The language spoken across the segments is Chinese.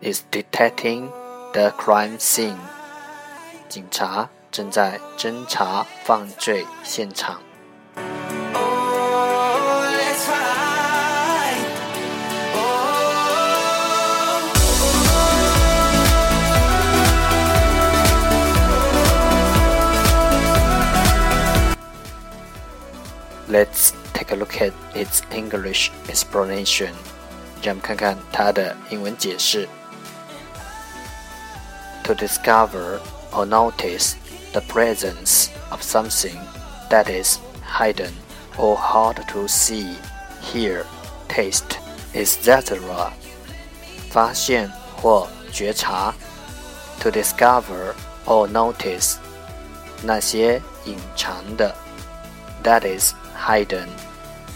is detecting the crime scene。警察正在侦查犯罪现场。Let's take a look at its English explanation. 让我们看看它的英文解释。 to discover or notice the presence of something that is hidden or hard to see, hear, taste, etc. 发现或觉察，to discover or notice 那些隐藏的，that is hidden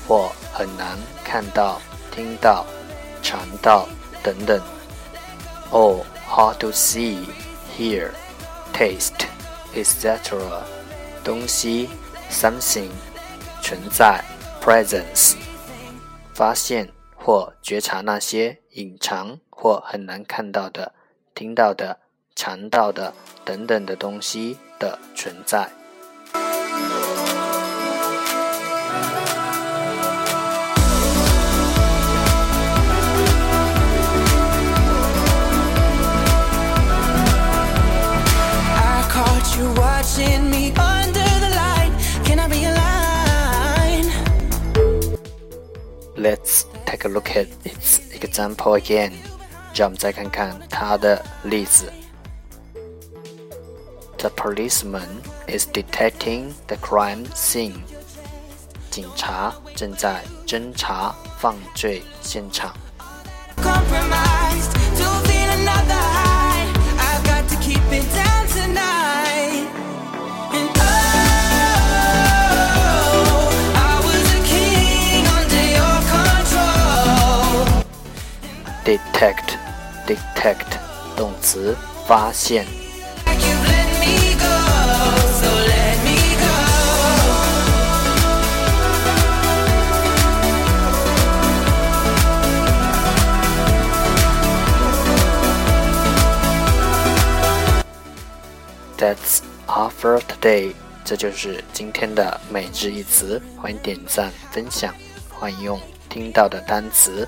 或很难看到、听到、尝到等等，or hard to see, hear, taste, etc. 东西 something 存在 presence 发现或觉察那些隐藏或很难看到的、听到的、尝到的等等的东西的存在。Let's take a look at its example again. 让我们再看看它的例子。The policeman is detecting the crime scene. 警察正在侦查犯罪现场。 Detect detect 动词发现。That's all for today。这就是今天的每日一词。欢迎点赞分享，欢迎用听到的单词。